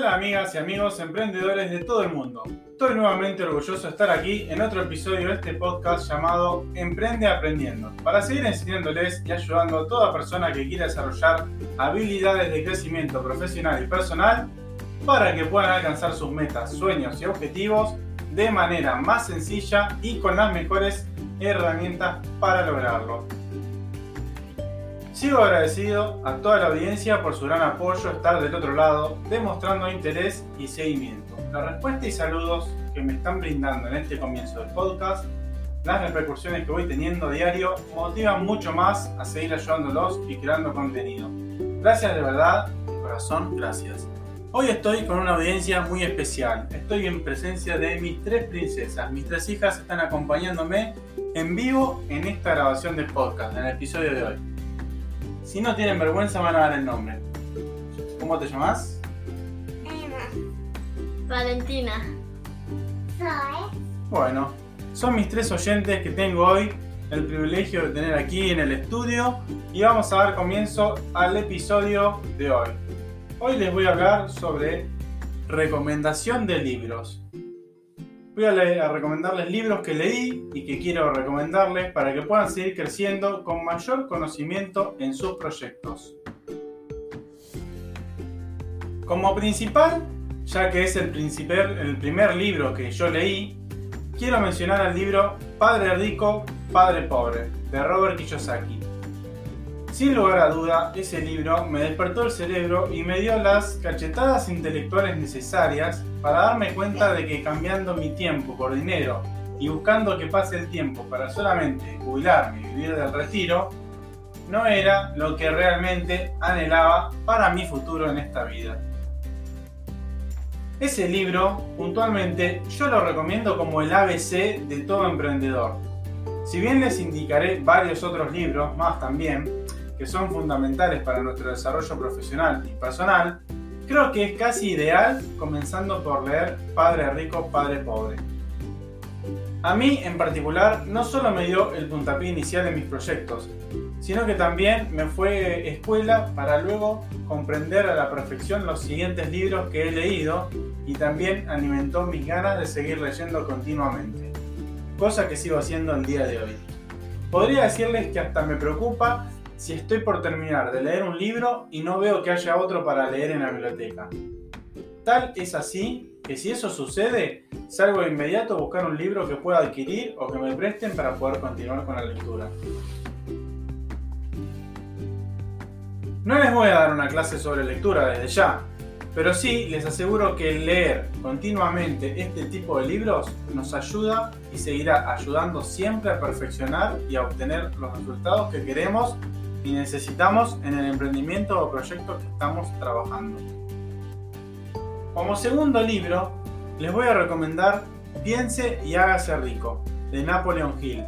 Hola amigas y amigos emprendedores de todo el mundo. Estoy nuevamente orgulloso de estar aquí en otro episodio de este podcast llamado Emprende Aprendiendo, para seguir enseñándoles y ayudando a toda persona que quiera desarrollar habilidades de crecimiento profesional y personal para que puedan alcanzar sus metas, sueños y objetivos de manera más sencilla y con las mejores herramientas para lograrlo. Sigo agradecido a toda la audiencia por su gran apoyo, estar del otro lado, demostrando interés y seguimiento. La respuesta y saludos que me están brindando en este comienzo del podcast, las repercusiones que voy teniendo a diario, motivan mucho más a seguir ayudándolos y creando contenido. Gracias de verdad, de corazón, gracias. Hoy estoy con una audiencia muy especial. Estoy en presencia de mis tres princesas. Mis tres hijas están acompañándome en vivo en esta grabación del podcast, en el episodio de hoy. Si no tienen vergüenza, van a dar el nombre. ¿Cómo te llamas? Emma. Valentina. Zoe. Bueno, son mis tres oyentes que tengo hoy el privilegio de tener aquí en el estudio y vamos a dar comienzo al episodio de hoy. Hoy les voy a hablar sobre recomendación de libros. Voy a, leer- a recomendarles libros que leí y que quiero recomendarles para que puedan seguir creciendo con mayor conocimiento en sus proyectos. Como principal, ya que es el, el primer libro que yo leí, quiero mencionar el libro Padre Rico, Padre Pobre, de Robert Kiyosaki. Sin lugar a duda, ese libro me despertó el cerebro y me dio las cachetadas intelectuales necesarias para darme cuenta de que cambiando mi tiempo por dinero y buscando que pase el tiempo para solamente jubilarme y vivir del retiro, no era lo que realmente anhelaba para mi futuro en esta vida. Ese libro, puntualmente, yo lo recomiendo como el ABC de todo emprendedor. Si bien les indicaré varios otros libros más también, que son fundamentales para nuestro desarrollo profesional y personal, creo que es casi ideal comenzando por leer Padre Rico, Padre Pobre. A mí en particular no solo me dio el puntapié inicial en mis proyectos, sino que también me fue escuela para luego comprender a la perfección los siguientes libros que he leído y también alimentó mis ganas de seguir leyendo continuamente, cosa que sigo haciendo el día de hoy. Podría decirles que hasta me preocupa si estoy por terminar de leer un libro y no veo que haya otro para leer en la biblioteca. Tal es así que si eso sucede, salgo de inmediato a buscar un libro que pueda adquirir o que me presten para poder continuar con la lectura. No les voy a dar una clase sobre lectura desde ya, pero sí les aseguro que leer continuamente este tipo de libros nos ayuda y seguirá ayudando siempre a perfeccionar y a obtener los resultados que queremos y necesitamos en el emprendimiento o proyecto que estamos trabajando. Como segundo libro, les voy a recomendar Piense y hágase rico, de Napoleon Hill.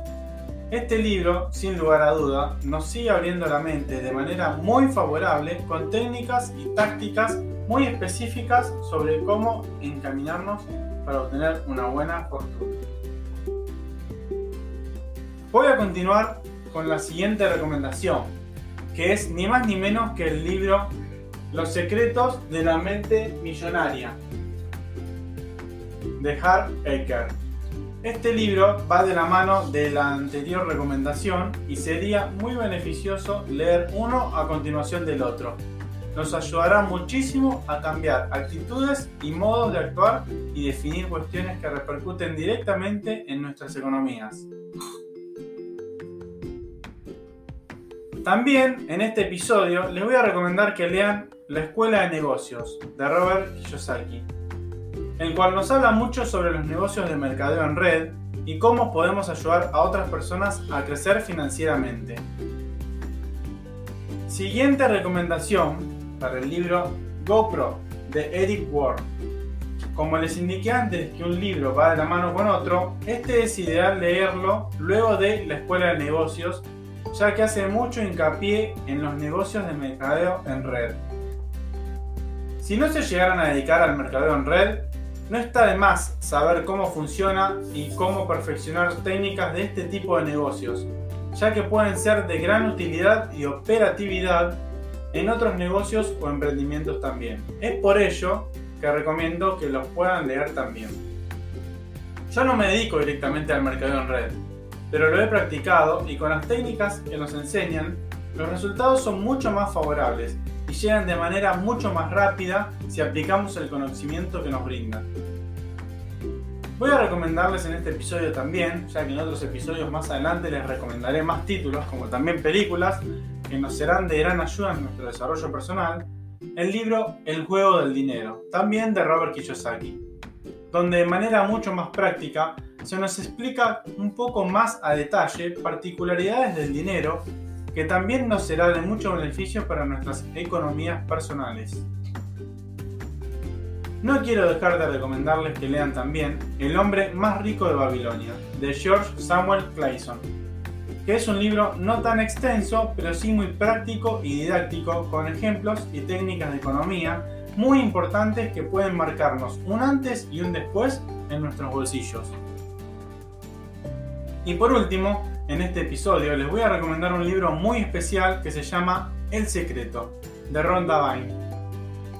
Este libro, sin lugar a duda, nos sigue abriendo la mente de manera muy favorable con técnicas y tácticas muy específicas sobre cómo encaminarnos para obtener una buena fortuna. Voy a continuar con la siguiente recomendación, que es ni más ni menos que el libro Los secretos de la mente millonaria de Hart Ecker. Este libro va de la mano de la anterior recomendación y sería muy beneficioso leer uno a continuación del otro. nos ayudará muchísimo a cambiar actitudes y modos de actuar y definir cuestiones que repercuten directamente en nuestras economías. También en este episodio les voy a recomendar que lean La Escuela de Negocios de Robert Kiyosaki, el cual nos habla mucho sobre los negocios de mercadeo en red y cómo podemos ayudar a otras personas a crecer financieramente. Siguiente recomendación para el libro GoPro de Eric Ward. Como les indiqué antes que un libro va de la mano con otro, este es ideal leerlo luego de la escuela de negocios ya que hace mucho hincapié en los negocios de mercadeo en red. Si no se llegaran a dedicar al mercadeo en red, no está de más saber cómo funciona y cómo perfeccionar técnicas de este tipo de negocios, ya que pueden ser de gran utilidad y operatividad en otros negocios o emprendimientos también. Es por ello que recomiendo que los puedan leer también. Yo no me dedico directamente al mercadeo en red, pero lo he practicado y con las técnicas que nos enseñan, los resultados son mucho más favorables y llegan de manera mucho más rápida si aplicamos el conocimiento que nos brindan. Voy a recomendarles en este episodio también, ya que en otros episodios más adelante les recomendaré más títulos, como también películas, que nos serán de gran ayuda en nuestro desarrollo personal, el libro El juego del dinero, también de Robert Kiyosaki, donde de manera mucho más práctica se nos explica un poco más a detalle particularidades del dinero que también nos será de mucho beneficio para nuestras economías personales. No quiero dejar de recomendarles que lean también El hombre más rico de Babilonia, de George Samuel Clayson, que es un libro no tan extenso, pero sí muy práctico y didáctico, con ejemplos y técnicas de economía muy importantes que pueden marcarnos un antes y un después en nuestros bolsillos. Y por último, en este episodio les voy a recomendar un libro muy especial que se llama El Secreto, de Ronda Vine,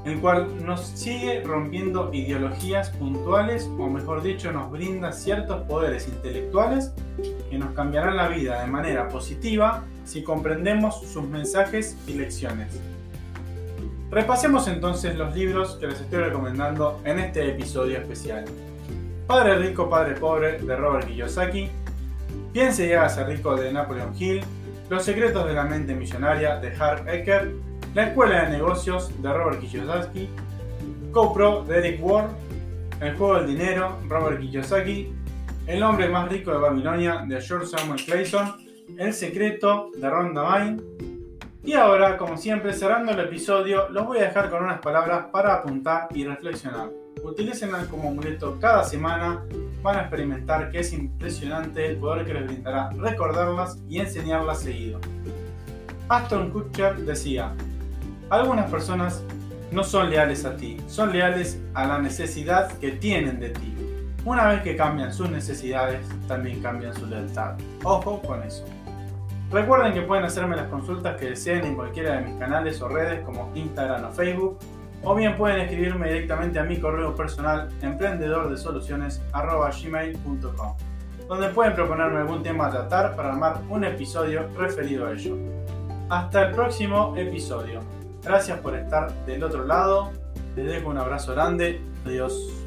el cual nos sigue rompiendo ideologías puntuales, o mejor dicho, nos brinda ciertos poderes intelectuales que nos cambiarán la vida de manera positiva si comprendemos sus mensajes y lecciones. Repasemos entonces los libros que les estoy recomendando en este episodio especial. Padre Rico, Padre Pobre de Robert Kiyosaki, Piense y hágase rico de Napoleon Hill, Los secretos de la mente millonaria de Harv Eker, La escuela de negocios de Robert Kiyosaki, CoPro de Eric Ward, El juego del dinero, Robert Kiyosaki, El hombre más rico de Babilonia de George Samuel Clayson, El secreto de Ronda Vine. Y ahora, como siempre, cerrando el episodio, los voy a dejar con unas palabras para apuntar y reflexionar. Utilícenla como amuleto cada semana van a experimentar que es impresionante el poder que les brindará recordarlas y enseñarlas seguido. Aston Kutcher decía, algunas personas no son leales a ti, son leales a la necesidad que tienen de ti. Una vez que cambian sus necesidades, también cambian su lealtad. Ojo con eso. Recuerden que pueden hacerme las consultas que deseen en cualquiera de mis canales o redes como Instagram o Facebook o bien pueden escribirme directamente a mi correo personal emprendedordesoluciones.gmail.com donde pueden proponerme algún tema a tratar para armar un episodio referido a ello. Hasta el próximo episodio. Gracias por estar del otro lado. Les dejo un abrazo grande. Adiós.